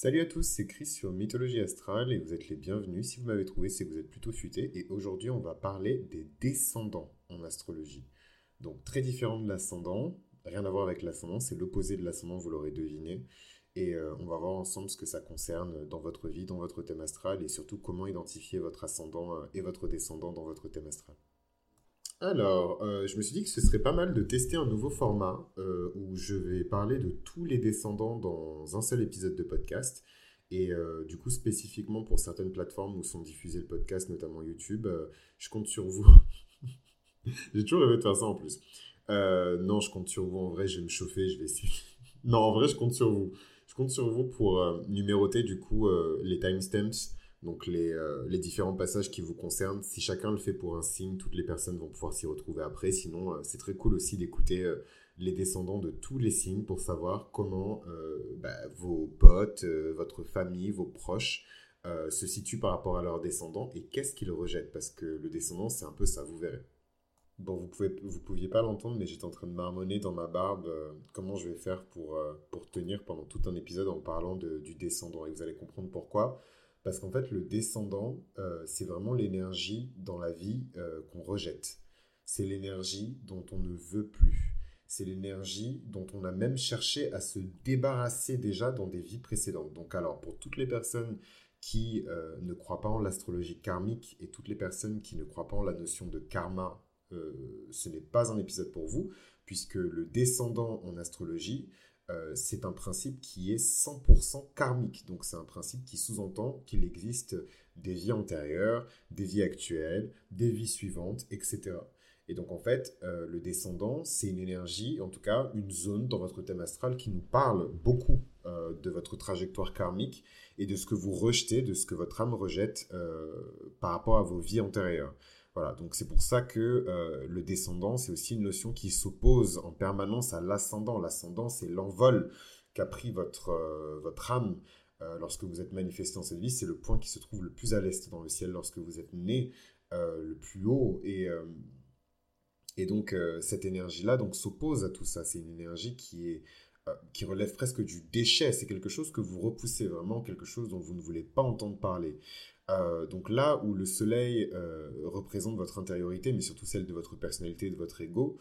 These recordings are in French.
Salut à tous, c'est Chris sur Mythologie Astrale et vous êtes les bienvenus. Si vous m'avez trouvé, c'est que vous êtes plutôt futé. Et aujourd'hui, on va parler des descendants en astrologie. Donc, très différent de l'ascendant, rien à voir avec l'ascendant, c'est l'opposé de l'ascendant, vous l'aurez deviné. Et euh, on va voir ensemble ce que ça concerne dans votre vie, dans votre thème astral et surtout comment identifier votre ascendant euh, et votre descendant dans votre thème astral. Alors, euh, je me suis dit que ce serait pas mal de tester un nouveau format euh, où je vais parler de tous les descendants dans un seul épisode de podcast. Et euh, du coup, spécifiquement pour certaines plateformes où sont diffusés le podcast, notamment YouTube, je compte sur vous. J'ai toujours rêvé de faire ça en plus. non, je compte sur vous. En vrai, je vais me chauffer, je vais essayer. non, en vrai, je compte sur vous. Je compte sur vous pour numéroter du coup les timestamps donc euh, les, différents passages qui vous concernent. Si chacun le fait pour un signe, toutes les personnes vont pouvoir s'y retrouver après. Sinon, euh, c'est très cool aussi d'écouter euh, les descendants de tous les signes pour savoir comment bah, vos potes, votre famille, vos proches se situent par rapport à leurs descendants et qu'est-ce qu'ils rejettent. Parce que le descendant, c'est un peu ça, vous verrez. Bon, vous pouvez, vous pouviez pas l'entendre, mais j'étais en train de marmonner dans ma barbe comment je vais faire pour, pour tenir pendant tout un épisode en parlant du descendant. Et vous allez comprendre pourquoi. Parce qu'en fait, le descendant, euh, c'est vraiment l'énergie dans la vie euh, qu'on rejette. C'est l'énergie dont on ne veut plus. C'est l'énergie dont on a même cherché à se débarrasser déjà dans des vies précédentes. Donc alors, pour toutes les personnes qui euh, ne croient pas en l'astrologie karmique et toutes les personnes qui ne croient pas en la notion de karma, ce n'est pas un épisode pour vous, puisque le descendant en astrologie, euh, c'est un principe qui est 100% karmique. Donc c'est un principe qui sous-entend qu'il existe des vies antérieures, des vies actuelles, des vies suivantes, etc. Et donc en fait, euh, le descendant, c'est une énergie, en tout cas une zone dans votre thème astral qui nous parle beaucoup euh, de votre trajectoire karmique et de ce que vous rejetez, de ce que votre âme rejette par rapport à vos vies antérieures. Voilà, donc c'est pour ça que euh, le descendant, c'est aussi une notion qui s'oppose en permanence à l'ascendant. L'ascendant, c'est l'envol qu'a pris votre, euh, votre âme euh, lorsque vous êtes manifesté dans cette vie. C'est le point qui se trouve le plus à l'est dans le ciel lorsque vous êtes né le plus haut. Et, et donc, cette énergie-là donc s'oppose à tout ça. C'est une énergie qui est qui relève presque du déchet. C'est quelque chose que vous repoussez vraiment, quelque chose dont vous ne voulez pas entendre parler. Euh, donc là où le soleil euh, représente votre intériorité, mais surtout celle de votre personnalité, de votre ego,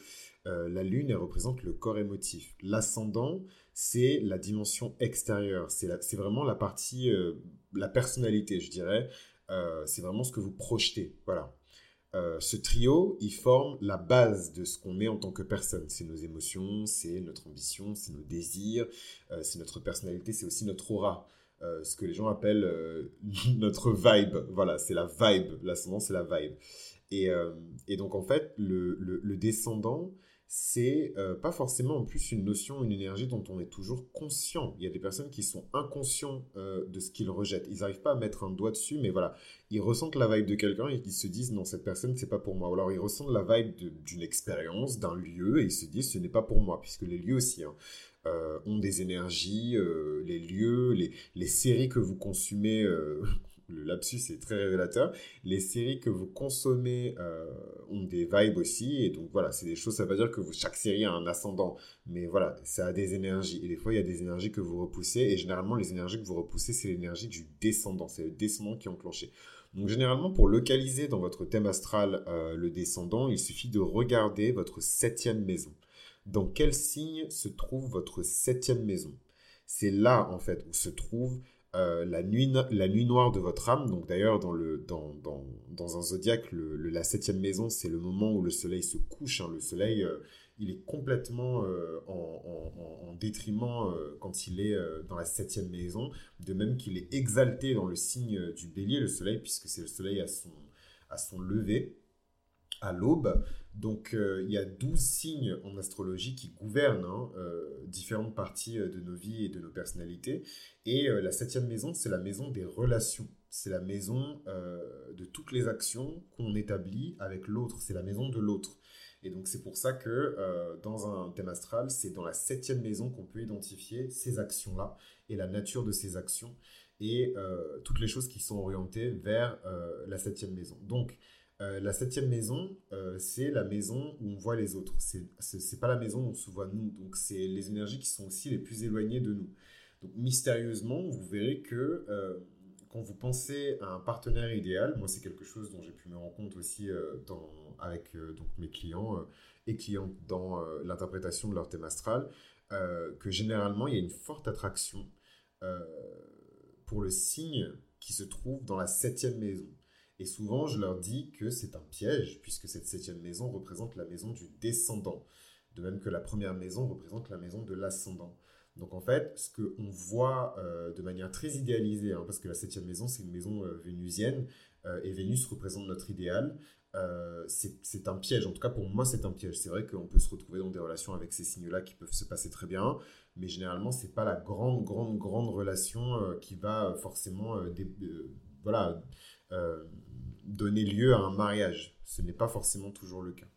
euh, la lune, représente le corps émotif. L'ascendant, c'est la dimension extérieure. C'est vraiment la partie, la personnalité, je dirais. c'est vraiment ce que vous projetez. Voilà. ce trio, il forme la base de ce qu'on est en tant que personne. C'est nos émotions, c'est notre ambition, c'est nos désirs, c'est notre personnalité, c'est aussi notre aura. Euh, ce que les gens appellent euh, notre vibe. Voilà, c'est la vibe. L'ascendant, c'est la vibe. Et, euh, et, donc, en fait, le, le, descendant, c'est pas forcément en plus une notion, une énergie dont on est toujours conscient. Il y a des personnes qui sont inconscients de ce qu'ils rejettent. Ils n'arrivent pas à mettre un doigt dessus, mais voilà, ils ressentent la vibe de quelqu'un et ils se disent non, cette personne, c'est pas pour moi. Ou alors ils ressentent la vibe d'une expérience, d'un lieu et ils se disent ce n'est pas pour moi, puisque les lieux aussi. Hein. Euh, ont des énergies, euh, les lieux, les, les, séries que vous consumez. Euh, le lapsus est très révélateur. Les séries que vous consommez ont des vibes aussi. Et donc voilà, c'est des choses, ça veut pas dire que chaque série a un ascendant. Mais voilà, ça a des énergies. Et des fois, il y a des énergies que vous repoussez. Et généralement, les énergies que vous repoussez, c'est l'énergie du descendant. C'est le descendant qui est enclenché. Donc généralement, pour localiser dans votre thème astral le descendant, il suffit de regarder votre septième maison dans quel signe se trouve votre septième maison? C'est là, en fait, où se trouve euh, la, nuit, la nuit noire de votre âme. Donc d'ailleurs, dans, le, dans, dans, dans un zodiaque, le, la septième maison, c'est le moment où le soleil se couche. Hein. Le soleil, euh, il est complètement euh, en, en, en, détriment quand il est dans la septième maison. De même qu'il est exalté dans le signe du bélier, le soleil, puisque c'est le soleil à son, à son lever à l'aube. Donc euh, il y a 12 signes en astrologie qui gouvernent hein, euh, différentes parties euh, de nos vies et de nos personnalités. Et la septième maison, c'est la maison des relations. C'est la maison de toutes les actions qu'on établit avec l'autre. C'est la maison de l'autre. Et donc c'est pour ça que dans un thème astral, c'est dans la septième maison qu'on peut identifier ces actions-là et la nature de ces actions et toutes les choses qui sont orientées vers la septième maison. Donc euh, la septième maison, euh, c'est la maison où on voit les autres. C'est n'est pas la maison où on se voit nous. Donc, c'est les énergies qui sont aussi les plus éloignées de nous. mystérieusement, vous verrez que euh, quand vous pensez à un partenaire idéal, moi c'est quelque chose dont j'ai pu me rendre compte aussi avec donc mes clients et clientes dans l'interprétation de leur thème astral, que généralement il y a une forte attraction pour le signe qui se trouve dans la septième maison. Et souvent, je leur dis que c'est un piège, puisque cette septième maison représente la maison du descendant, de même que la première maison représente la maison de l'ascendant. Donc en fait, ce qu'on voit euh, de manière très idéalisée, hein, parce que la septième maison, c'est une maison euh, vénusienne, euh, et Vénus représente notre idéal, c'est un piège. En tout cas, pour moi, c'est un piège. C'est vrai qu'on peut se retrouver dans des relations avec ces signes-là qui peuvent se passer très bien, mais généralement, c'est pas la grande, grande, grande relation qui va forcément voilà, donner lieu à un mariage. Ce n'est pas forcément toujours le cas.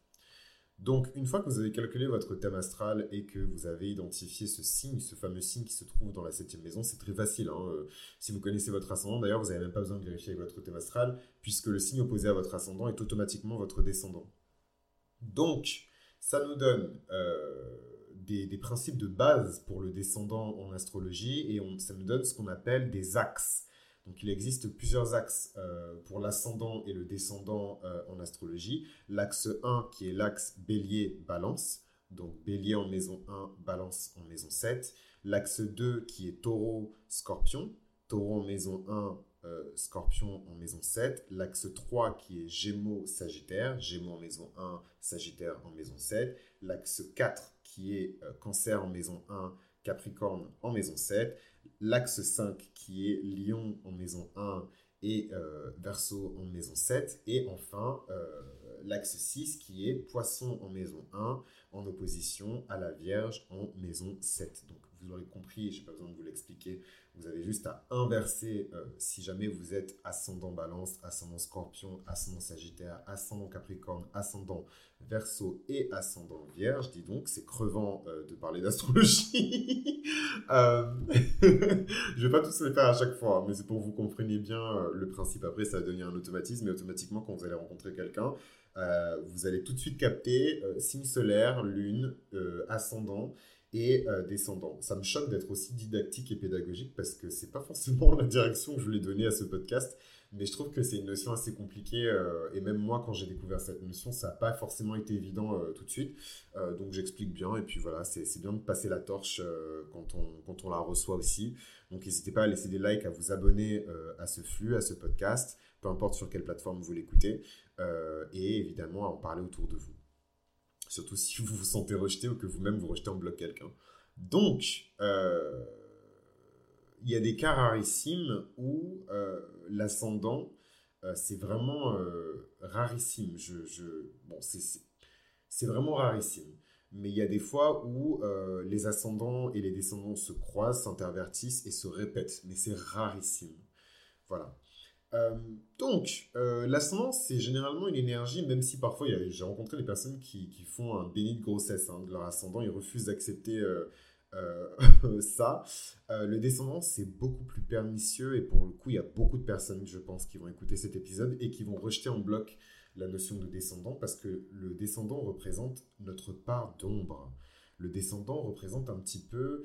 Donc, une fois que vous avez calculé votre thème astral et que vous avez identifié ce signe, ce fameux signe qui se trouve dans la septième maison, c'est très facile. Hein. Euh, si vous connaissez votre ascendant, d'ailleurs, vous n'avez même pas besoin de vérifier avec votre thème astral, puisque le signe opposé à votre ascendant est automatiquement votre descendant. Donc, ça nous donne euh, des, principes de base pour le descendant en astrologie et ça nous donne ce qu'on appelle des axes. Donc il existe plusieurs axes euh, pour l'ascendant et le descendant euh, en astrologie. L'axe 1 qui est l'axe bélier-balance, donc bélier en maison 1, balance en maison 7. L'axe 2 qui est taureau-scorpion, taureau en maison 1, euh, scorpion en maison 7. L'axe 3 qui est gémeaux-sagittaire, gémeaux en maison 1, sagittaire en maison 7. L'axe 4 qui est cancer en maison 1, capricorne en maison 7 l'axe 5 qui est Lion en maison 1 et euh, Verseau en maison 7, et enfin euh, l'axe 6 qui est Poisson en maison 1 en opposition à la Vierge en maison 7. Donc vous aurez compris, je n'ai pas besoin de vous l'expliquer, vous avez juste à inverser euh, si jamais vous êtes ascendant balance, ascendant scorpion, ascendant sagittaire, ascendant capricorne, ascendant verso et ascendant vierge. Dis donc, c'est crevant euh, de parler d'astrologie. euh, je vais pas tous les faire à chaque fois, mais c'est pour que vous compreniez bien le principe. Après, ça va devenir un automatisme et automatiquement, quand vous allez rencontrer quelqu'un, vous allez tout de suite capter signe solaire, lune, ascendant et euh, descendant. Ça me choque d'être aussi didactique et pédagogique parce que c'est pas forcément la direction que je voulais donner à ce podcast, mais je trouve que c'est une notion assez compliquée euh, et même moi quand j'ai découvert cette notion, ça n'a pas forcément été évident euh, tout de suite. donc j'explique bien et puis voilà, c'est bien de passer la torche quand, on, quand on la reçoit aussi. Donc n'hésitez pas à laisser des likes, à vous abonner à ce flux, à ce podcast, peu importe sur quelle plateforme vous l'écoutez, et évidemment à en parler autour de vous surtout si vous vous sentez rejeté ou que vous-même vous rejetez en bloc quelqu'un. Donc, euh, il y a des cas rarissimes où euh, l'ascendant, euh, c'est vraiment rarissime. Je, je, bon, c'est vraiment rarissime. Mais il y a des fois où les ascendants et les descendants se croisent, s'intervertissent et se répètent. Mais c'est rarissime. Voilà. Euh, donc, euh, l'ascendant, c'est généralement une énergie, même si parfois j'ai rencontré des personnes qui, font un béni de grossesse hein, de leur ascendant, ils refusent d'accepter euh, ça. le descendant, c'est beaucoup plus pernicieux et pour le coup, il y a beaucoup de personnes, je pense, qui vont écouter cet épisode et qui vont rejeter en bloc la notion de descendant parce que le descendant représente notre part d'ombre. Le descendant représente un petit peu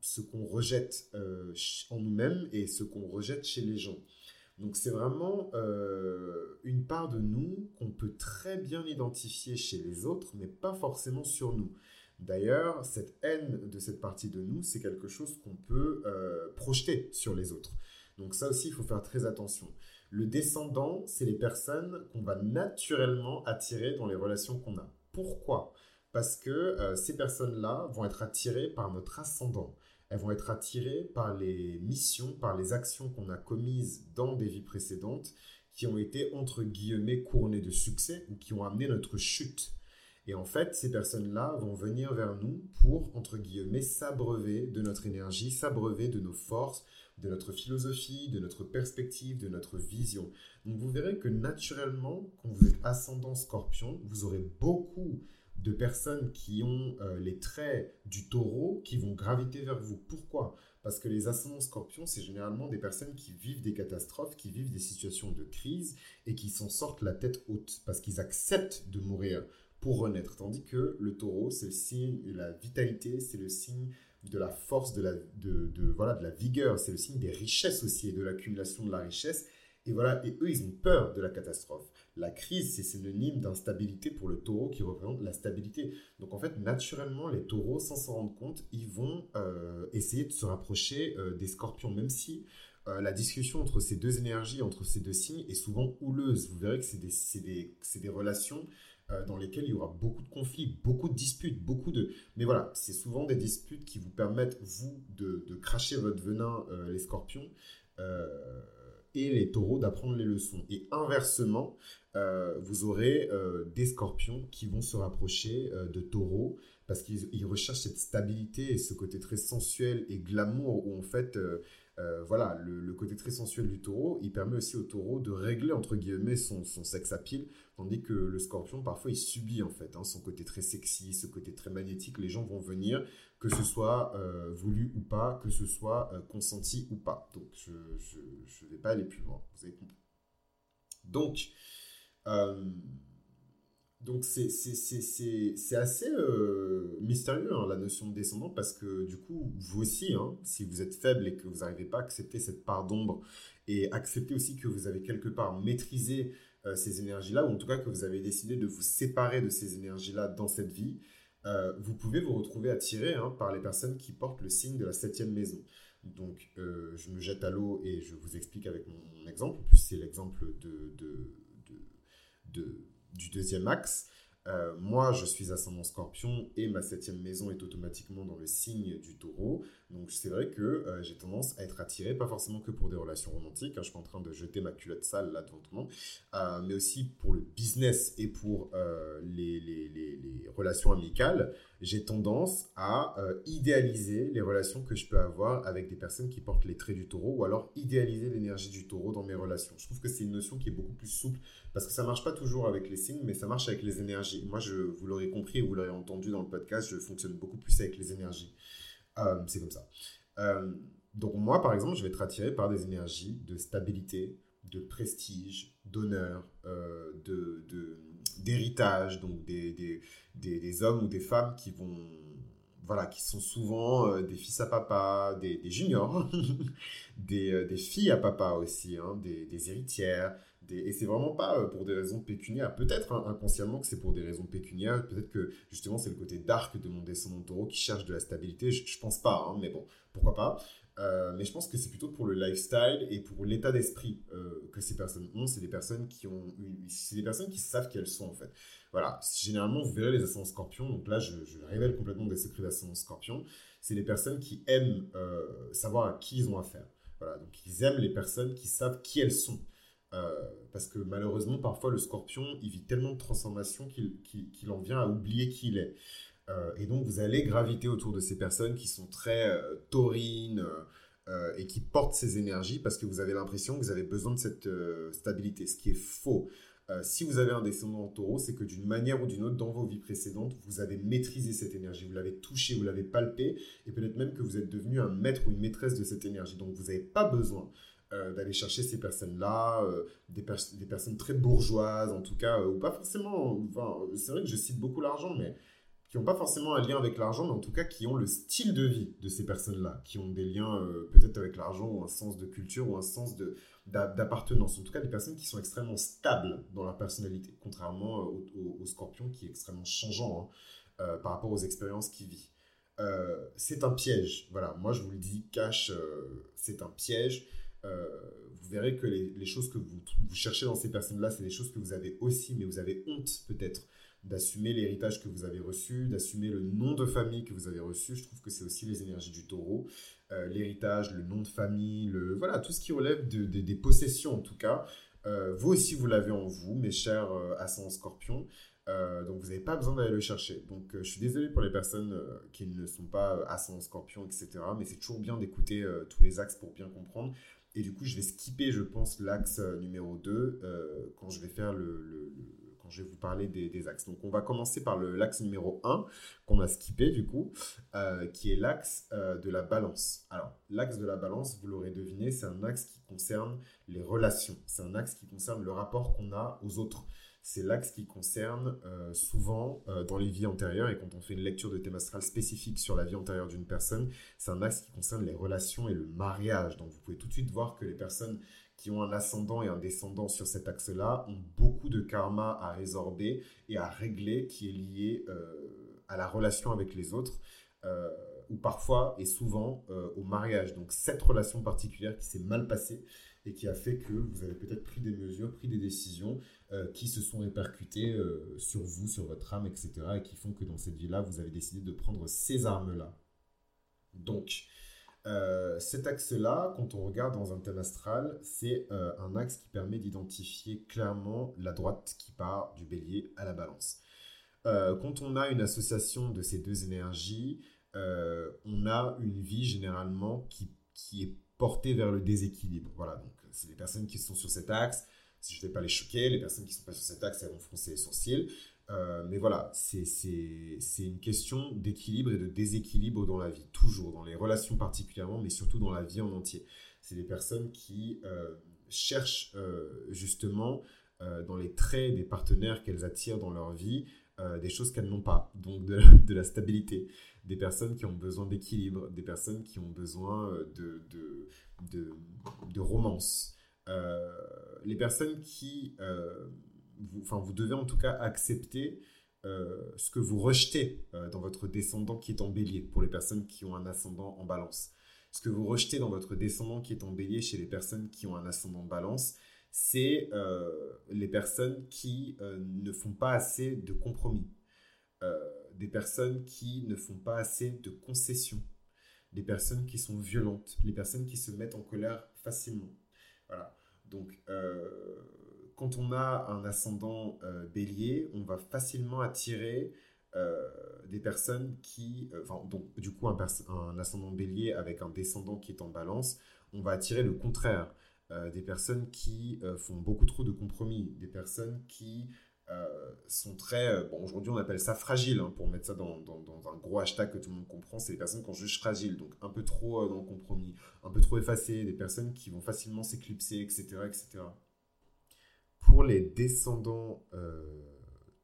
ce qu'on rejette en nous-mêmes et ce qu'on rejette chez les gens. Donc c'est vraiment euh, une part de nous qu'on peut très bien identifier chez les autres, mais pas forcément sur nous. D'ailleurs, cette haine de cette partie de nous, c'est quelque chose qu'on peut euh, projeter sur les autres. Donc ça aussi, il faut faire très attention. Le descendant, c'est les personnes qu'on va naturellement attirer dans les relations qu'on a. Pourquoi? Parce que euh, ces personnes-là vont être attirées par notre ascendant elles vont être attirées par les missions, par les actions qu'on a commises dans des vies précédentes qui ont été, entre guillemets, couronnées de succès ou qui ont amené notre chute. Et en fait, ces personnes-là vont venir vers nous pour, entre guillemets, s'abreuver de notre énergie, s'abreuver de nos forces, de notre philosophie, de notre perspective, de notre vision. Donc vous verrez que naturellement, quand vous êtes ascendant scorpion, vous aurez beaucoup de personnes qui ont euh, les traits du taureau qui vont graviter vers vous. Pourquoi? Parce que les ascendants scorpions, c'est généralement des personnes qui vivent des catastrophes, qui vivent des situations de crise et qui s'en sortent la tête haute parce qu'ils acceptent de mourir pour renaître. Tandis que le taureau, c'est le signe de la vitalité, c'est le signe de la force, de la, de, de voilà, de la vigueur. C'est le signe des richesses aussi et de l'accumulation de la richesse. Et voilà, et eux, ils ont peur de la catastrophe. La crise, c'est synonyme d'instabilité pour le taureau qui représente la stabilité. Donc en fait, naturellement, les taureaux, sans s'en rendre compte, ils vont euh, essayer de se rapprocher euh, des scorpions, même si euh, la discussion entre ces deux énergies, entre ces deux signes, est souvent houleuse. Vous verrez que c'est des, relations dans lesquelles il y aura beaucoup de conflits, beaucoup de disputes, beaucoup de... Mais voilà, c'est souvent des disputes qui vous permettent, vous, de cracher votre venin, les scorpions et les taureaux d'apprendre les leçons. Et inversement, euh, vous aurez euh, des scorpions qui vont se rapprocher euh, de taureaux parce qu'ils recherchent cette stabilité et ce côté très sensuel et glamour où en fait, voilà, le, côté très sensuel du taureau, il permet aussi au taureau de régler entre guillemets son, son sexe à pile, tandis que le scorpion parfois il subit en fait hein, son côté très sexy, ce côté très magnétique. Les gens vont venir, que ce soit voulu ou pas, que ce soit consenti ou pas. Donc je ne vais pas aller plus loin, vous avez compris. Donc, euh, donc c'est assez euh, mystérieux hein, la notion de descendant parce que du coup vous aussi hein, si vous êtes faible et que vous n'arrivez pas à accepter cette part d'ombre et accepter aussi que vous avez quelque part maîtrisé euh, ces énergies là ou en tout cas que vous avez décidé de vous séparer de ces énergies là dans cette vie vous pouvez vous retrouver attiré hein, par les personnes qui portent le signe de la septième maison donc je me jette à l'eau et je vous explique avec mon, exemple plus c'est l'exemple de du deuxième axe. Euh, moi, je suis ascendant scorpion et ma septième maison est automatiquement dans le signe du taureau. Donc, c'est vrai que euh, j'ai tendance à être attiré, pas forcément que pour des relations romantiques. Hein, je suis en train de jeter ma culotte sale là devant euh, mais aussi pour le business et pour les, relations amicales. J'ai tendance à idéaliser les relations que je peux avoir avec des personnes qui portent les traits du taureau ou alors idéaliser l'énergie du taureau dans mes relations. Je trouve que c'est une notion qui est beaucoup plus souple parce que ça marche pas toujours avec les signes, mais ça marche avec les énergies. Moi, vous l'aurez compris, vous l'aurez entendu dans le podcast, je fonctionne beaucoup plus avec les énergies. Euh, c'est comme ça. Euh, donc moi, par exemple, je vais être attiré par des énergies de stabilité, de prestige, d'honneur, euh, de, d'héritage, donc des, des, des, hommes ou des femmes qui vont voilà, qui sont souvent des fils à papa, des, juniors, des, des, filles à papa aussi, hein, des, héritières, et c'est vraiment pas euh, pour des raisons pécuniaires. Peut-être hein, inconsciemment que c'est pour des raisons pécuniaires. Peut-être que justement c'est le côté dark de mon descendant taureau qui cherche de la stabilité. Je, je pense pas, hein, mais bon, pourquoi pas. Euh, mais je pense que c'est plutôt pour le lifestyle et pour l'état d'esprit euh, que ces personnes ont. C'est des personnes qui ont, c'est des personnes qui savent qui elles sont en fait. Voilà. Généralement, vous verrez les ascendants scorpions. Donc là, je, révèle complètement des secrets d'ascendants scorpions. C'est des personnes qui aiment savoir à qui ils ont affaire. Voilà. Donc ils aiment les personnes qui savent qui elles sont. Euh, parce que malheureusement, parfois, le scorpion, il vit tellement de transformations qu'il en vient à oublier qui il est. Euh, et donc, vous allez graviter autour de ces personnes qui sont très euh, taurines et qui portent ces énergies parce que vous avez l'impression que vous avez besoin de cette stabilité, ce qui est faux. si vous avez un descendant en taureau, c'est que d'une manière ou d'une autre, dans vos vies précédentes, vous avez maîtrisé cette énergie, vous l'avez touchée, vous l'avez palpée, et peut-être même que vous êtes devenu un maître ou une maîtresse de cette énergie. Donc, vous n'avez pas besoin euh, d'aller chercher ces personnes-là, euh, des, personnes très bourgeoises en tout cas, euh, ou pas forcément, c'est vrai que je cite beaucoup l'argent, mais qui n'ont pas forcément un lien avec l'argent, mais en tout cas qui ont le style de vie de ces personnes-là, qui ont des liens peut-être avec l'argent ou un sens de culture ou un sens d'appartenance. En tout cas, des personnes qui sont extrêmement stables dans leur personnalité, contrairement au, scorpion qui est extrêmement changeant hein, par rapport aux expériences qu'il vit. c'est un piège. Voilà, moi je vous le dis, cash, c'est un piège. Euh, vous verrez que les, choses que vous, cherchez dans ces personnes-là, c'est des choses que vous avez aussi, mais vous avez honte peut-être d'assumer l'héritage que vous avez reçu, d'assumer le nom de famille que vous avez reçu. Je trouve que c'est aussi les énergies du taureau. Euh, l'héritage, le nom de famille, le, voilà, tout ce qui relève de, des possessions en tout cas. Euh, vous aussi, vous l'avez en vous, mes chers ascendants scorpions. donc, vous n'avez pas besoin d'aller le chercher. Donc, je suis désolé pour les personnes qui ne sont pas ascendants scorpions, etc. Mais c'est toujours bien d'écouter tous les axes pour bien comprendre. Et du coup, je vais skipper, je pense, l'axe euh, numéro 2 euh, quand je vais faire le, je vais vous parler des, axes. Donc, on va commencer par l'axe numéro 1 qu'on a skippé, du coup, euh, qui est l'axe de la balance. Alors, l'axe de la balance, vous l'aurez deviné, c'est un axe qui concerne les relations. C'est un axe qui concerne le rapport qu'on a aux autres. c'est l'axe qui concerne euh, souvent euh, dans les vies antérieures, et quand on fait une lecture de thème astral spécifique sur la vie antérieure d'une personne, c'est un axe qui concerne les relations et le mariage. Donc vous pouvez tout de suite voir que les personnes qui ont un ascendant et un descendant sur cet axe-là ont beaucoup de karma à résorber et à régler qui est lié euh, à la relation avec les autres ou parfois et souvent au mariage. Donc cette relation particulière qui s'est mal passée et qui a fait que vous avez peut-être pris des mesures, pris des décisions euh, qui se sont répercutées euh, sur vous, sur votre âme, etc. et qui font que dans cette vie-là, vous avez décidé de prendre ces armes-là. Donc, euh, cet axe-là, quand on regarde dans un thème astral, c'est un axe qui permet d'identifier clairement la droite qui part du bélier à la balance. quand on a une association de ces deux énergies, on a une vie généralement qui, qui est portée vers le déséquilibre. Voilà, donc c'est les personnes qui sont sur cet axe. Si je ne vais pas les choquer, les personnes qui ne sont pas sur cet axe, elles vont froncer les sourcils. Euh, mais voilà, c'est une question d'équilibre et de déséquilibre dans la vie, toujours, dans les relations particulièrement, mais surtout dans la vie en entier. C'est des personnes qui euh, cherchent euh, justement dans les traits des partenaires qu'elles attirent dans leur vie, des choses qu'elles n'ont pas, donc de, la stabilité, des personnes qui ont besoin d'équilibre, des personnes qui ont besoin de, de, de, romance. Les personnes qui, vous, enfin, vous devez en tout cas accepter euh, ce que vous rejetez dans votre descendant qui est en bélier, pour les personnes qui ont un ascendant en balance. Ce que vous rejetez dans votre descendant qui est en bélier chez les personnes qui ont un ascendant en balance, c'est les personnes qui ne font pas assez de compromis, des personnes qui ne font pas assez de concessions, des personnes qui sont violentes, les personnes qui se mettent en colère facilement. Voilà. Donc, euh, quand on a un ascendant euh, bélier, on va facilement attirer euh, des personnes qui, enfin, donc, du coup, un, ascendant bélier avec un descendant qui est en balance, on va attirer le contraire. des personnes qui font beaucoup trop de compromis, des personnes qui euh, sont très. Euh, bon, aujourd'hui, on appelle ça fragile, hein, pour mettre ça dans, dans, un gros hashtag que tout le monde comprend. C'est les personnes qu'on juge fragiles, donc un peu trop euh, dans le compromis, un peu trop effacées, des personnes qui vont facilement s'éclipser, etc., etc. Pour les descendants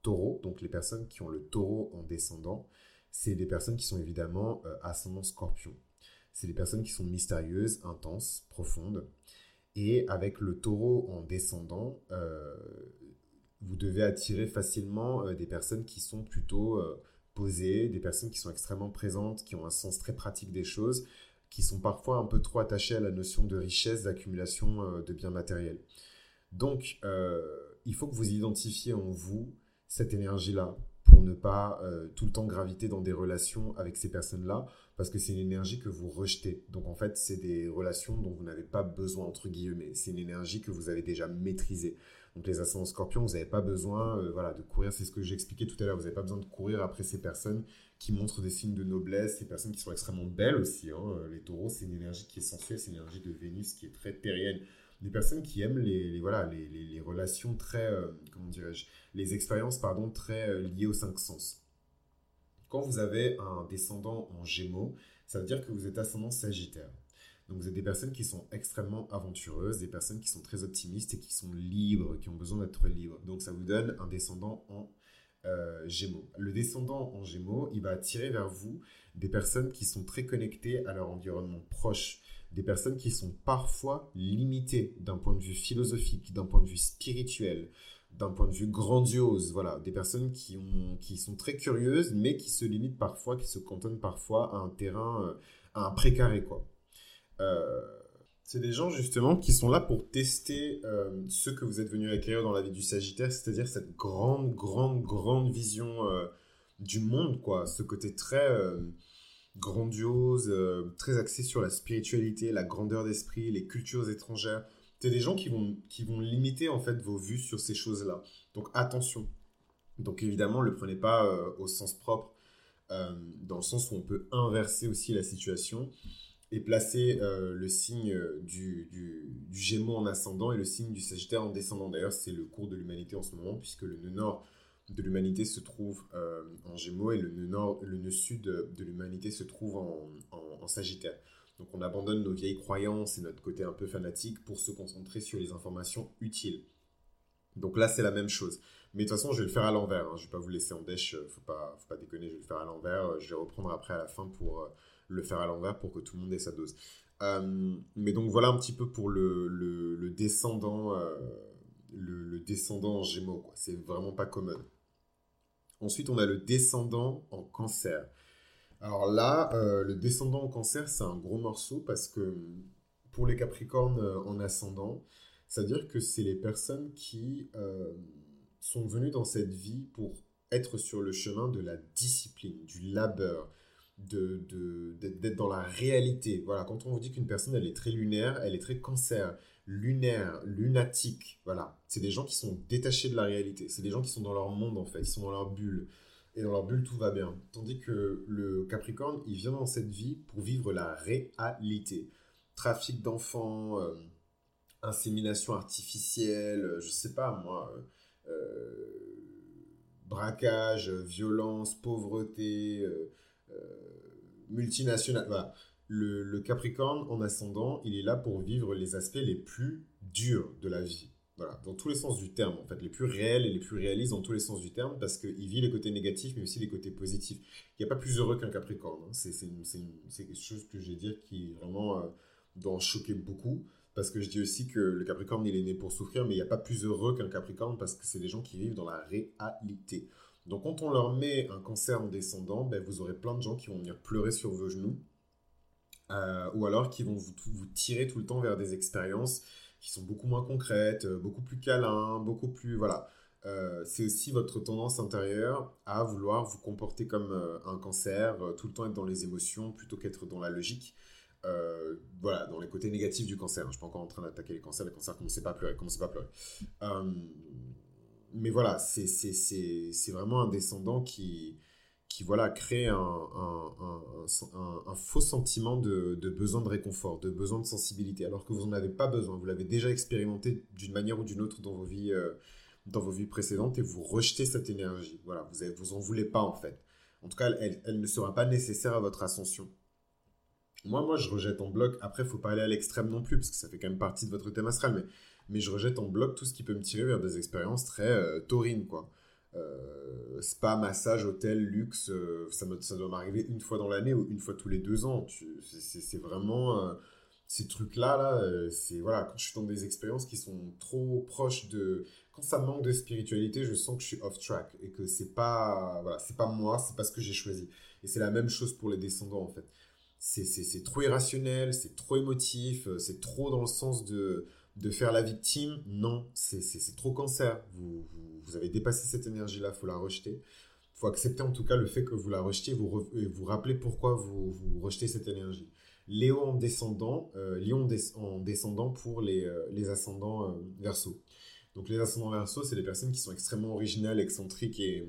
taureaux, donc les personnes qui ont le taureau en descendant, c'est des personnes qui sont évidemment ascendant scorpion. C'est des personnes qui sont mystérieuses, intenses, profondes. Et avec le taureau en descendant, vous devez attirer facilement euh, des personnes qui sont plutôt euh, posées, des personnes qui sont extrêmement présentes, qui ont un sens très pratique des choses, qui sont parfois un peu trop attachées à la notion de richesse, d'accumulation euh, de biens matériels. Donc, il faut que vous identifiez en vous cette énergie-là pour ne pas tout le temps graviter dans des relations avec ces personnes-là, parce que c'est une énergie que vous rejetez. Donc en fait, c'est des relations dont vous n'avez pas besoin, entre guillemets. C'est une énergie que vous avez déjà maîtrisée. Donc les ascendants scorpions, vous n'avez pas besoin euh, voilà, de courir, c'est ce que j'expliquais tout à l'heure, vous n'avez pas besoin de courir après ces personnes qui montrent des signes de noblesse, ces personnes qui sont extrêmement belles aussi. Hein. Euh, les taureaux, c'est une énergie qui est sensuelle, c'est une énergie de Vénus qui est très terrienne. Des personnes qui aiment les, voilà, les, les, relations très, euh, comment dirais-je, les expériences, pardon, très liées aux cinq sens. Quand vous avez un descendant en gémeaux, ça veut dire que vous êtes ascendant sagittaire. Donc vous êtes des personnes qui sont extrêmement aventureuses, des personnes qui sont très optimistes et qui sont libres, qui ont besoin d'être libres. Donc ça vous donne un descendant en euh, Gémeaux. Le descendant en Gémeaux, il va attirer vers vous des personnes qui sont très connectées à leur environnement proche, des personnes qui sont parfois limitées d'un point de vue philosophique, d'un point de vue spirituel, d'un point de vue grandiose, voilà, des personnes qui, ont, qui sont très curieuses, mais qui se limitent parfois, qui se cantonnent parfois à un terrain, euh, à un précaré, quoi. Euh, c'est des gens justement qui sont là pour tester euh, ce que vous êtes venu acquérir dans la vie du Sagittaire, c'est-à-dire cette grande, grande, grande vision euh, du monde, quoi. Ce côté très grandiose, très axé sur la spiritualité, la grandeur d'esprit, les cultures étrangères. C'est des gens qui vont, qui vont limiter en fait vos vues sur ces choses-là. Donc attention. Donc évidemment, ne le prenez pas au sens propre, dans le sens où on peut inverser aussi la situation et placer euh, le signe euh, du, du, Gémeaux en ascendant et le signe du Sagittaire en descendant. D'ailleurs, c'est le cours de l'humanité en ce moment, puisque le nœud nord de l'humanité se trouve euh, en Gémeaux et le nœud, nord, le nœud sud de l'humanité se trouve en, en, Sagittaire. Donc on abandonne nos vieilles croyances et notre côté un peu fanatique pour se concentrer sur les informations utiles. Donc là, c'est la même chose. Mais de toute façon, je vais le faire à l'envers. Hein. Je ne vais pas vous laisser en dèche. Faut pas, faut pas déconner. Je vais le faire à l'envers. Je vais reprendre après à la fin pour le faire à l'envers pour que tout le monde ait sa dose. mais donc voilà un petit peu pour le, descendant, le, le, descendant en Gémeaux. C'est vraiment pas commode. Ensuite, on a le descendant en cancer. Alors là, euh, le descendant en cancer, c'est un gros morceau parce que pour les capricornes euh, en ascendant, c'est-à-dire que c'est les personnes qui euh, sont venues dans cette vie pour être sur le chemin de la discipline, du labeur, d'être de, dans la réalité. Voilà, quand on vous dit qu'une personne, elle est très lunaire, elle est très cancer, lunaire, lunatique, voilà. C'est des gens qui sont détachés de la réalité. C'est des gens qui sont dans leur monde, en fait. Ils sont dans leur bulle. Et dans leur bulle, tout va bien. Tandis que le Capricorne, il vient dans cette vie pour vivre la réalité. Trafic d'enfants, euh, insémination artificielle, je sais pas moi, euh, braquage, violence, pauvreté, euh, multinationale. Voilà le, Capricorne en ascendant, il est là pour vivre les aspects les plus durs de la vie. Voilà, dans tous les sens du terme, en fait, les plus réels et les plus réalistes dans tous les sens du terme, parce qu'il vit les côtés négatifs, mais aussi les côtés positifs. Il n'y a pas plus heureux qu'un Capricorne. Hein. C'est quelque chose que je vais dire qui vraiment euh, choquer beaucoup, parce que je dis aussi que le Capricorne, il est né pour souffrir, mais il n'y a pas plus heureux qu'un Capricorne, parce que c'est des gens qui vivent dans la réalité. Donc quand on leur met un cancer en descendant, ben, vous aurez plein de gens qui vont venir pleurer sur vos genoux, euh, ou alors qui vont vous, tirer tout le temps vers des expériences qui sont beaucoup moins concrètes, euh, beaucoup plus câlins, beaucoup plus... Voilà. Euh, c'est aussi votre tendance intérieure à vouloir vous comporter comme un cancer, tout le temps être dans les émotions plutôt qu'être dans la logique. voilà, dans les côtés négatifs du cancer. Je suis pas encore en train d'attaquer les cancers. Les cancers, commencez pas à pleurer, commencez pas à pleurer. Mais voilà, c'est vraiment un descendant qui, qui voilà, crée un, un, faux sentiment de, besoin de réconfort, de besoin de sensibilité, alors que vous n'en avez pas besoin. Vous l'avez déjà expérimenté d'une manière ou d'une autre dans vos vies, euh, dans vos vies précédentes et vous rejetez cette énergie. Voilà, vous ne vous voulez pas en fait. En tout cas, elle, elle, ne sera pas nécessaire à votre ascension. Moi, moi, je rejette en bloc. Après, il faut pas aller à l'extrême non plus, parce que ça fait quand même partie de votre thème astral. Mais, mais je rejette en bloc tout ce qui peut me tirer vers des expériences très euh, taurines, quoi. Euh, spa, massage, hôtel, luxe, euh, ça, doit m'arriver une fois dans l'année ou une fois tous les deux ans. C'est vraiment euh, ces trucs-là, là, c'est voilà, quand je suis dans des expériences qui sont trop proches de, quand ça manque de spiritualité, je sens que je suis off track et que c'est pas, voilà, c'est pas moi, c'est pas ce que j'ai choisi. Et c'est la même chose pour les descendants en fait. C'est trop irrationnel, c'est trop émotif, c'est trop dans le sens de de faire la victime, non, c'est trop cancer. Vous, vous, avez dépassé cette énergie-là, faut la rejeter. Faut accepter en tout cas le fait que vous la rejetiez, vous, vous rappelez pourquoi vous, vous rejetez cette énergie. Léo en descendant, euh, Lion en descendant pour les, euh, les ascendants euh, verso. Donc les ascendants verso, c'est les personnes qui sont extrêmement originales, excentriques et,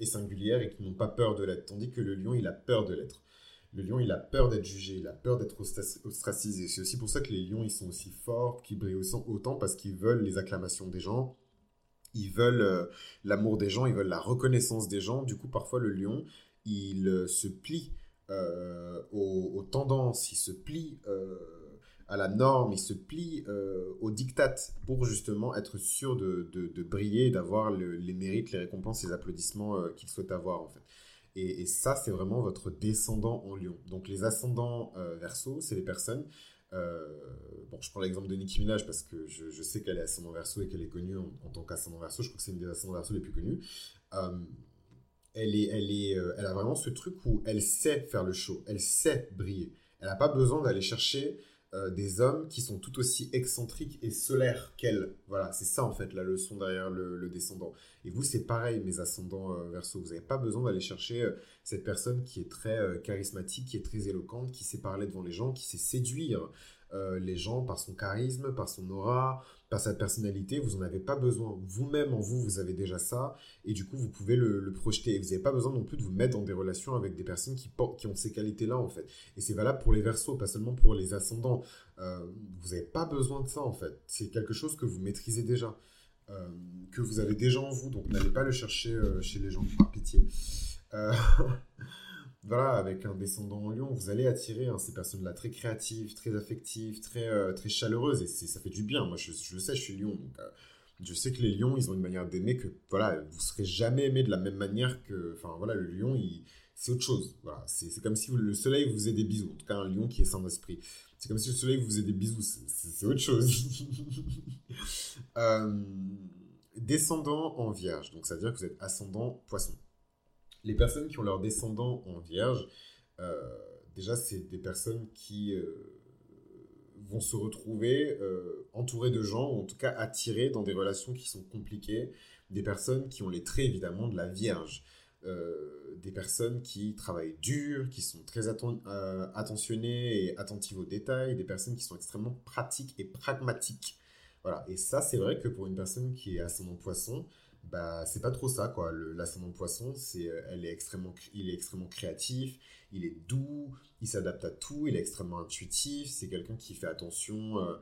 et singulières et qui n'ont pas peur de l'être, tandis que le lion, il a peur de l'être. Le lion, il a peur d'être jugé, il a peur d'être ostracisé. C'est aussi pour ça que les lions, ils sont aussi forts, qu'ils brillent autant, parce qu'ils veulent les acclamations des gens, ils veulent euh, l'amour des gens, ils veulent la reconnaissance des gens. Du coup, parfois, le lion, il euh, se plie euh, aux, tendances, il se plie à la norme, il se plie aux diktats pour justement être sûr de, briller, d'avoir les mérites, les récompenses, les applaudissements qu'il souhaite avoir, en fait. Et, ça, c'est vraiment votre descendant en lion. Donc les ascendants euh, verso, c'est les personnes. Euh, bon, je prends l'exemple de Nicki Minaj parce que je, sais qu'elle est ascendant verso et qu'elle est connue en, tant qu'ascendant verso. Je crois que c'est une des ascendants verso les plus connues. Euh, elle, est, elle, est, elle a vraiment ce truc où elle sait faire le show, elle sait briller. Elle n'a pas besoin d'aller chercher euh, des hommes qui sont tout aussi excentriques et solaires qu'elle. Voilà, c'est ça en fait la leçon derrière le, descendant. Et vous, c'est pareil, mes ascendants euh, verso. Vous n'avez pas besoin d'aller chercher euh, cette personne qui est très charismatique, qui est très éloquente, qui sait parler devant les gens, qui sait séduire les gens par son charisme, par son aura, par sa personnalité, vous n'en avez pas besoin. Vous-même, en vous, vous avez déjà ça, et du coup, vous pouvez le, projeter. Et vous n'avez pas besoin non plus de vous mettre dans des relations avec des personnes qui, qui ont ces qualités-là, en fait. Et c'est valable pour les versos, pas seulement pour les ascendants. Euh, vous n'avez pas besoin de ça, en fait. C'est quelque chose que vous maîtrisez déjà, euh, que vous avez déjà en vous, donc n'allez pas le chercher euh, chez les gens, par pitié. voilà, avec un descendant en lion, vous allez attirer hein, ces personnes-là très créatives, très affectives, très, euh, très chaleureuses, et ça fait du bien. Moi, je, le sais, je suis lion, donc, euh, Je sais que les lions, ils ont une manière d'aimer que, voilà, vous serez jamais aimé de la même manière que, enfin voilà, le lion, c'est autre chose. Voilà, c'est comme si le soleil vous faisait des bisous. En tout cas, un lion qui est sans esprit. C'est comme si le soleil vous faisait des bisous. C'est autre chose. euh, descendant en vierge. Donc, ça veut dire que vous êtes ascendant poisson. Les personnes qui ont leur descendant en vierge, euh, déjà, c'est des personnes qui euh, vont se retrouver euh, entourées de gens, ou en tout cas attirées dans des relations qui sont compliquées. Des personnes qui ont les traits, évidemment, de la vierge. Des personnes qui travaillent dur, qui sont très attentionnées et attentives aux détails, des personnes qui sont extrêmement pratiques et pragmatiques. Voilà, et ça, c'est vrai que pour une personne qui est ascendant poisson, bah, c'est pas trop ça, quoi. L'ascendant poisson, c'est, euh, elle est extrêmement, il est extrêmement créatif, il est doux, il s'adapte à tout, il est extrêmement intuitif, c'est quelqu'un qui fait attention euh,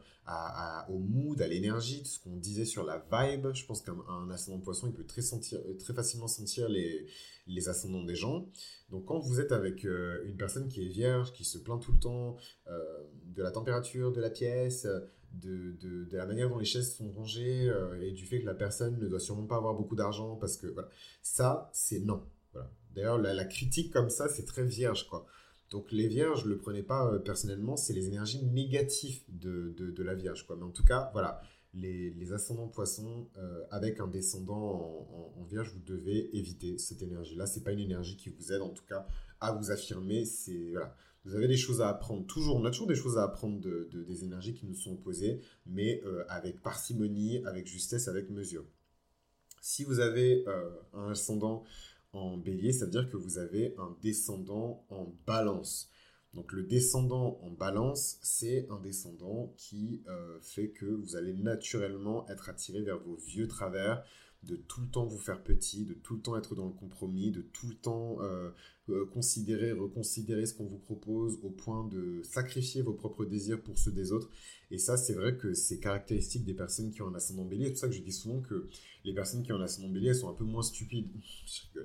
au mood, à l'énergie, tout ce qu'on disait sur la vibe. Je pense qu'un ascendant poisson, il peut très, sentir, très facilement sentir les, les ascendants des gens. Donc quand vous êtes avec euh, une personne qui est vierge, qui se plaint tout le temps de la température de la pièce, de, de, de, la manière dont les chaises sont rangées euh, et du fait que la personne ne doit sûrement pas avoir beaucoup d'argent parce que voilà. ça c'est non. Voilà. d'ailleurs la, critique comme ça c'est très vierge quoi. Donc les vierges le prenez pas euh, personnellement c'est les énergies négatives de, de, la vierge quoi. Mais en tout cas voilà. Les, les ascendants poissons euh, avec un descendant en, vierge vous devez éviter cette énergie là c'est pas une énergie qui vous aide en tout cas à vous affirmer. C'est voilà vous avez des choses à apprendre. Toujours, on a toujours des choses à apprendre de, des énergies qui nous sont opposées, mais euh, avec parcimonie, avec justesse, avec mesure. Si vous avez euh, un ascendant en bélier, ça veut dire que vous avez un descendant en balance. Donc le descendant en balance, c'est un descendant qui euh, fait que vous allez naturellement être attiré vers vos vieux travers, de tout le temps vous faire petit, de tout le temps être dans le compromis, de tout le temps euh, euh, considérer, reconsidérer ce qu'on vous propose au point de sacrifier vos propres désirs pour ceux des autres. Et ça, c'est vrai que c'est caractéristique des personnes qui ont un ascendant bélier. C'est pour ça que je dis souvent que les personnes qui ont un ascendant bélier, elles sont un peu moins stupides.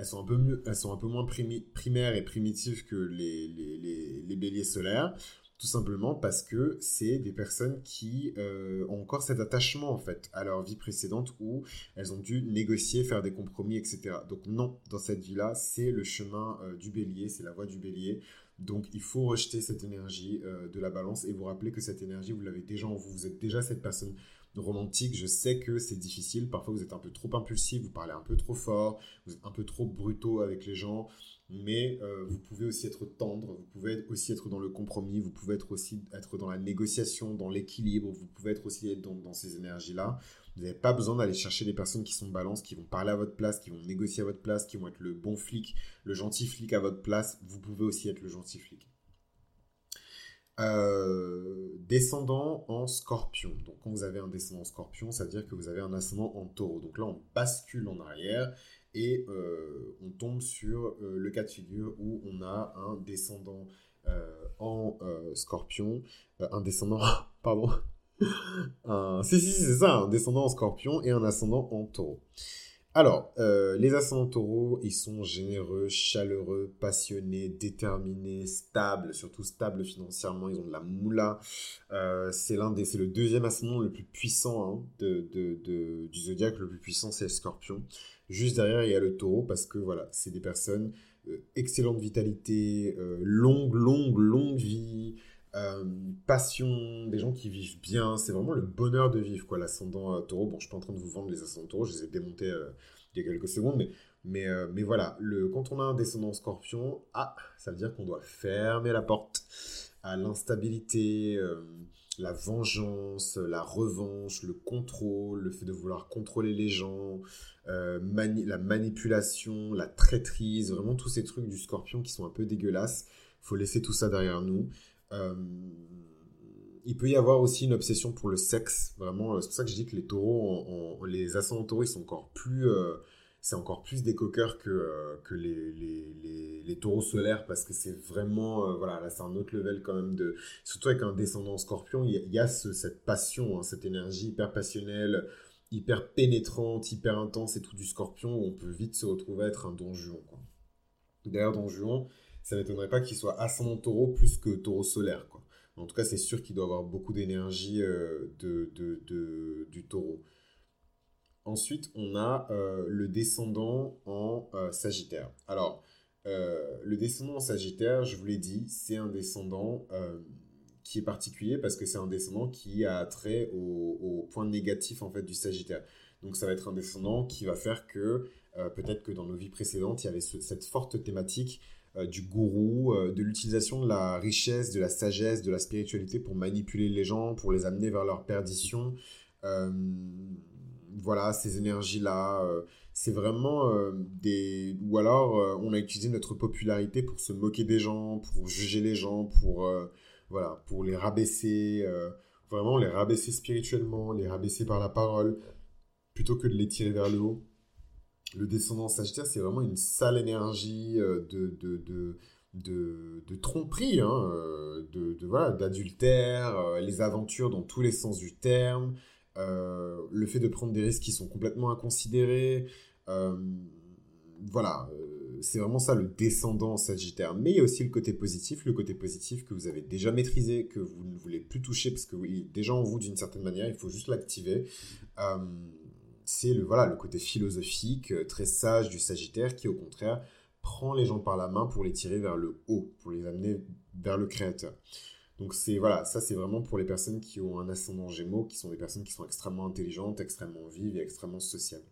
Elles sont un peu, mieux, elles sont un peu moins primaires et primitives que les, les, les béliers solaires tout simplement parce que c'est des personnes qui euh, ont encore cet attachement en fait à leur vie précédente où elles ont dû négocier, faire des compromis, etc. Donc non, dans cette vie-là, c'est le chemin euh, du bélier, c'est la voie du bélier. Donc il faut rejeter cette énergie euh, de la balance. Et vous rappeler que cette énergie, vous l'avez déjà en vous, vous êtes déjà cette personne romantique, je sais que c'est difficile, parfois vous êtes un peu trop impulsif, vous parlez un peu trop fort, vous êtes un peu trop brutaux avec les gens, mais euh, vous pouvez aussi être tendre, vous pouvez aussi être dans le compromis, vous pouvez être aussi être dans la négociation, dans l'équilibre, vous pouvez être aussi être dans, ces énergies-là. Vous n'avez pas besoin d'aller chercher des personnes qui sont balance, qui vont parler à votre place, qui vont négocier à votre place, qui vont être le bon flic, le gentil flic à votre place. Vous pouvez aussi être le gentil flic. Euh, descendant en scorpion. Donc quand vous avez un descendant en scorpion, ça veut dire que vous avez un ascendant en taureau. Donc là, on bascule en arrière et euh, on tombe sur euh, le cas de figure où on a un descendant euh, en scorpion, un descendant, pardon, si, si, c'est ça, un descendant en scorpion et un ascendant en taureau. Alors, les ascendants taureaux, ils sont généreux, chaleureux, passionnés, déterminés, stables, surtout stables financièrement, ils ont de la moula. c'est le deuxième ascendant le plus puissant hein, du zodiaque, le plus puissant c'est scorpion. Juste derrière, il y a le taureau parce que voilà, c'est des personnes euh, excellente vitalité, euh, longue, longue, longue vie, euh, passion, des gens qui vivent bien. C'est vraiment le bonheur de vivre, quoi, l'ascendant taureau. Bon, je suis pas en train de vous vendre les ascendants taureaux, je les ai démontés il y a quelques secondes, mais, mais, mais voilà, le, quand on a un descendant scorpion, ah, ça veut dire qu'on doit fermer la porte à l'instabilité la vengeance, la revanche, le contrôle, le fait de vouloir contrôler les gens, euh, la manipulation, la traîtrise, vraiment tous ces trucs du scorpion qui sont un peu dégueulasses. Il faut laisser tout ça derrière nous. Euh, il peut y avoir aussi une obsession pour le sexe, vraiment. Euh, c'est pour ça que je dis que les taureaux, les ascendants taureaux, ils sont encore plus c'est encore plus des coqueurs que, euh, que les, les, les, taureaux solaires parce que c'est vraiment, euh, voilà, là c'est un autre level quand même de, surtout avec un descendant scorpion, il y, a, cette passion, hein, cette énergie hyper passionnelle, hyper pénétrante, hyper intense et tout du scorpion où on peut vite se retrouver à être un don juan. D'ailleurs, don juan, ça m'étonnerait pas qu'il soit ascendant taureau plus que taureau solaire. Quoi. En tout cas, c'est sûr qu'il doit avoir beaucoup d'énergie euh, de, de, de, du taureau. Ensuite, on a le descendant en Sagittaire. Alors, le descendant en Sagittaire, je vous l'ai dit, c'est un descendant qui est particulier parce que c'est un descendant qui a trait au, point négatif en fait du Sagittaire. Donc ça va être un descendant qui va faire que euh, peut-être que dans nos vies précédentes, il y avait cette forte thématique euh, du gourou, euh, de l'utilisation de la richesse, de la sagesse, de la spiritualité pour manipuler les gens, pour les amener vers leur perdition. Voilà, ces énergies-là, c'est vraiment des... Ou alors, on a utilisé notre popularité pour se moquer des gens, pour juger les gens, pour, voilà, pour les rabaisser, vraiment les rabaisser spirituellement, les rabaisser par la parole, plutôt que de les tirer vers le haut. Le descendant Sagittaire, c'est vraiment une sale énergie euh, de, de, de, tromperie, hein, euh, de, voilà, d'adultère, euh, les aventures dans tous les sens du terme, le fait de prendre des risques qui sont complètement inconsidérés. voilà, c'est vraiment ça le descendant Sagittaire. Mais il y a aussi le côté positif, le côté positif que vous avez déjà maîtrisé, que vous ne voulez plus toucher parce que oui, déjà en vous d'une certaine manière, il faut juste l'activer c'est le, voilà, le côté philosophique, euh, très sage du Sagittaire qui, au contraire, prend les gens par la main pour les tirer vers le haut, pour les amener vers le Créateur. Donc c'est voilà, ça c'est vraiment pour les personnes qui ont un ascendant Gémeaux, qui sont des personnes qui sont extrêmement intelligentes, extrêmement vives et extrêmement sociales.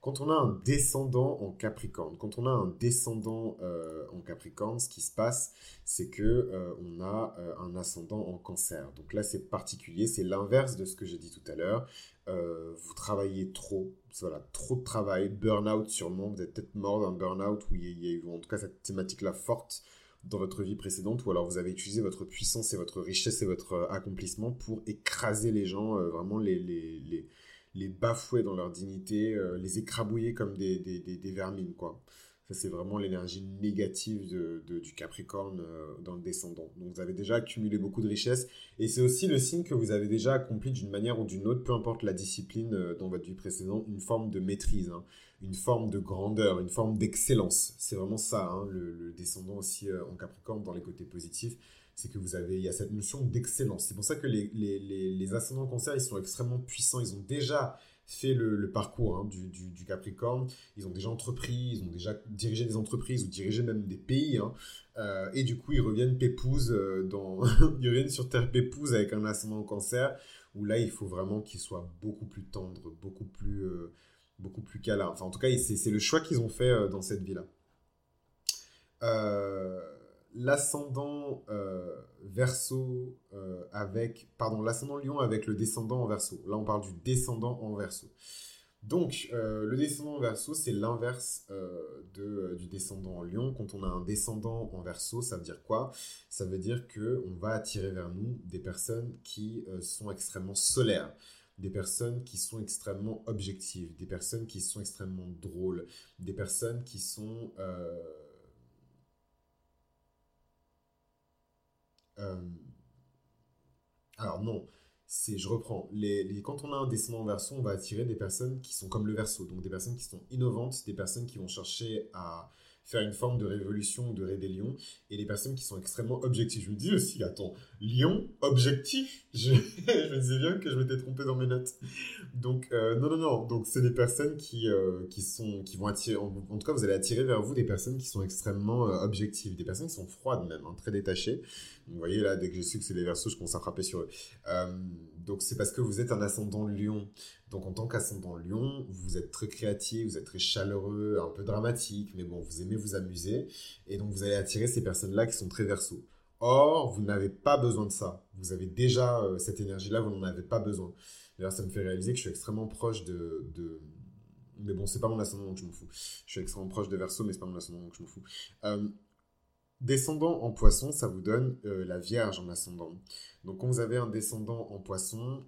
Quand on a un descendant en Capricorne, quand on a un descendant euh, en Capricorne, ce qui se passe, c'est que euh, on a un ascendant en Cancer. Donc là, c'est particulier, c'est l'inverse de ce que j'ai dit tout à l'heure. Euh, vous travaillez trop, voilà, trop de travail, burn-out sûrement, vous êtes peut-être mort d'un burn-out où il y a eu en tout cas cette thématique-là forte dans votre vie précédente, ou alors vous avez utilisé votre puissance et votre richesse et votre euh, accomplissement pour écraser les gens, euh, vraiment les, les, les, les, bafouer dans leur dignité, les écrabouiller comme des, des, des, vermines, quoi c'est vraiment l'énergie négative de, du Capricorne euh, dans le descendant. Donc vous avez déjà accumulé beaucoup de richesses. Et c'est aussi le signe que vous avez déjà accompli d'une manière ou d'une autre, peu importe la discipline euh, dans votre vie précédente, une forme de maîtrise, hein. Une forme de grandeur, une forme d'excellence. C'est vraiment ça, hein, le, descendant aussi euh, en Capricorne dans les côtés positifs. C'est que vous avez, il y a cette notion d'excellence. C'est pour ça que les, les, les, cancer, ils sont extrêmement puissants. Ils ont déjà fait le, parcours hein, du, Capricorne. Ils ont déjà entrepris, ils ont déjà dirigé des entreprises ou dirigé même des pays. Hein. Euh, et du coup, ils reviennent pépouze euh, dans... ils reviennent sur Terre pépouze avec un ascendant cancer, où là, il faut vraiment qu'ils soient beaucoup plus tendres, beaucoup plus, beaucoup plus câlins. Enfin, en tout cas, c'est le choix qu'ils ont fait dans cette vie-là. Euh, l'ascendant euh, verso euh, avec pardon l'ascendant lion avec le descendant en verso. Là on parle du descendant en verso. Donc euh, le descendant en verso c'est l'inverse du descendant en lion. Quand on a un descendant en verso ça veut dire quoi? Ça veut dire que on va attirer vers nous des personnes qui sont extrêmement solaires des personnes qui sont extrêmement objectives des personnes qui sont extrêmement drôles des personnes qui sont Euh, alors non, c'est, je reprends, les, quand on a un descendant verso, on va attirer des personnes qui sont comme le verso, donc des personnes qui sont innovantes, des personnes qui vont chercher à faire une forme de révolution ou de rébellion, et les personnes qui sont extrêmement objectives. Je me dis aussi, attends, lion, objectif je, me disais bien que je m'étais trompé dans mes notes. Donc, euh, non, non, non, donc c'est des personnes qui, euh, qui, sont, qui vont attirer, en, tout cas, vous allez attirer vers vous des personnes qui sont extrêmement euh, objectives, des personnes qui sont froides même, hein, très détachées. vous voyez là, dès que j'ai su que c'est des versos, je commence à frapper sur eux. donc c'est parce que vous êtes un ascendant lion. Donc en tant qu'ascendant lion, vous êtes très créatif, vous êtes très chaleureux, un peu dramatique, mais bon, vous aimez vous amuser. Et donc vous allez attirer ces personnes-là qui sont très verso. Or, vous n'avez pas besoin de ça. Vous avez déjà euh, cette énergie-là, vous n'en avez pas besoin. D'ailleurs, ça me fait réaliser que je suis extrêmement proche de... Mais bon, c'est pas mon ascendant, donc je m'en fous. Je suis extrêmement proche de Verseau, mais c'est pas mon ascendant, donc je m'en fous. Euh, descendant en poisson, ça vous donne euh, la Vierge en ascendant. Donc quand vous avez un descendant en poisson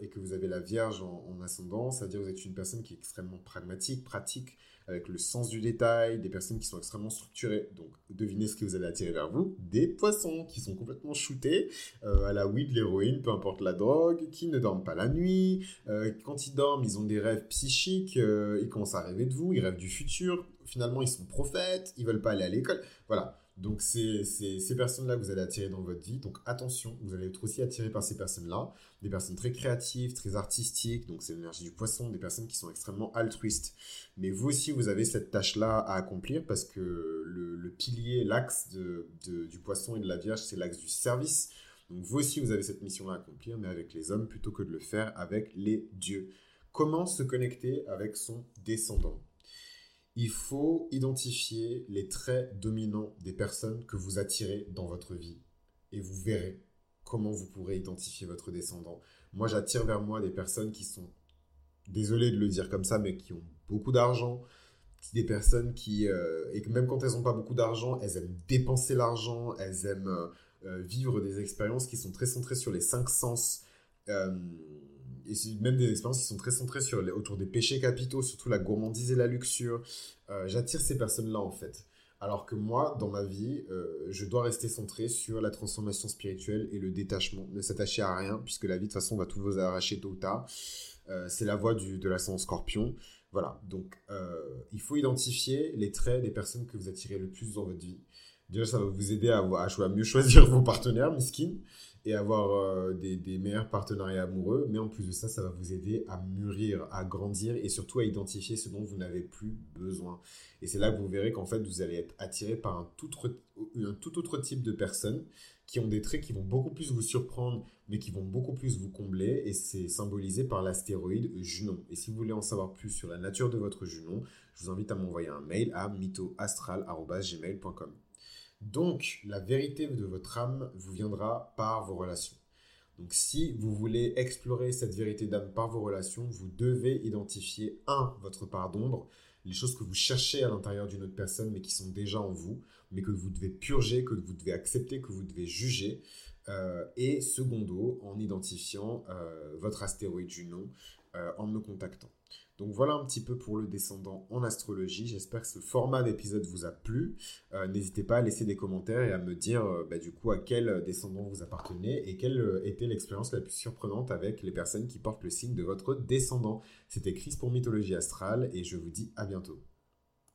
et que vous avez la Vierge en, ascendant, ça veut dire que vous êtes une personne qui est extrêmement pragmatique, pratique, avec le sens du détail, des personnes qui sont extrêmement structurées. Donc devinez ce que vous allez attirer vers vous Des poissons qui sont complètement shootés euh, à la weed, l'héroïne, peu importe la drogue, qui ne dorment pas la nuit. Euh, quand ils dorment, ils ont des rêves psychiques, ils commencent à rêver de vous, ils rêvent du futur. Finalement, ils sont prophètes, ils veulent pas aller à l'école. Voilà Donc, c'est ces personnes-là que vous allez attirer dans votre vie. Donc, attention, vous allez être aussi attiré par ces personnes-là. Des personnes très créatives, très artistiques. Donc, c'est l'énergie du poisson. Des personnes qui sont extrêmement altruistes. Mais vous aussi, vous avez cette tâche-là à accomplir parce que le, pilier, l'axe du poisson et de la vierge, c'est l'axe du service. Donc, vous aussi, vous avez cette mission-là à accomplir, mais avec les hommes plutôt que de le faire avec les dieux. Comment se connecter avec son descendant? Il faut identifier les traits dominants des personnes que vous attirez dans votre vie. Et vous verrez comment vous pourrez identifier votre descendant. Moi, j'attire vers moi des personnes qui sont, désolé de le dire comme ça, mais qui ont beaucoup d'argent, des personnes qui, euh, et même quand elles n'ont pas beaucoup d'argent, elles aiment dépenser l'argent, elles aiment euh, euh, vivre des expériences qui sont très centrées sur les cinq sens et même des expériences qui sont très centrées sur autour des péchés capitaux, surtout la gourmandise et la luxure. Euh, j'attire ces personnes-là en fait. Alors que moi, dans ma vie, euh, je dois rester centré sur la transformation spirituelle et le détachement, ne s'attacher à rien, puisque la vie, de toute façon, va tout vous arracher tôt ou tard. Euh, c'est la voie du, de l'ascendant scorpion. Voilà, donc il faut identifier les traits des personnes que vous attirez le plus dans votre vie. Déjà, ça va vous aider à mieux choisir vos partenaires, miskin et avoir euh, des, meilleurs partenariats amoureux. Mais en plus de ça, ça va vous aider à mûrir, à grandir et surtout à identifier ce dont vous n'avez plus besoin. Et c'est là que vous verrez qu'en fait, vous allez être attiré par un tout, autre, un tout autre type de personnes qui ont des traits qui vont beaucoup plus vous surprendre, mais qui vont beaucoup plus vous combler. Et c'est symbolisé par l'astéroïde Junon. Et si vous voulez en savoir plus sur la nature de votre Junon, je vous invite à m'envoyer un mail à mythoastral.gmail.com. Donc, la vérité de votre âme vous viendra par vos relations. Donc, si vous voulez explorer cette vérité d'âme par vos relations, vous devez identifier, un, votre part d'ombre, les choses que vous cherchez à l'intérieur d'une autre personne, mais qui sont déjà en vous, mais que vous devez purger, que vous devez accepter, que vous devez juger. Euh, et secondo, en identifiant euh, votre astéroïde Junon euh, en me contactant. Donc voilà un petit peu pour le descendant en astrologie. J'espère que ce format d'épisode vous a plu. Euh, n'hésitez pas à laisser des commentaires et à me dire euh, bah, du coup à quel descendant vous appartenez et quelle euh, était l'expérience la plus surprenante avec les personnes qui portent le signe de votre descendant. C'était Chris pour Mythologie Astrale et je vous dis à bientôt.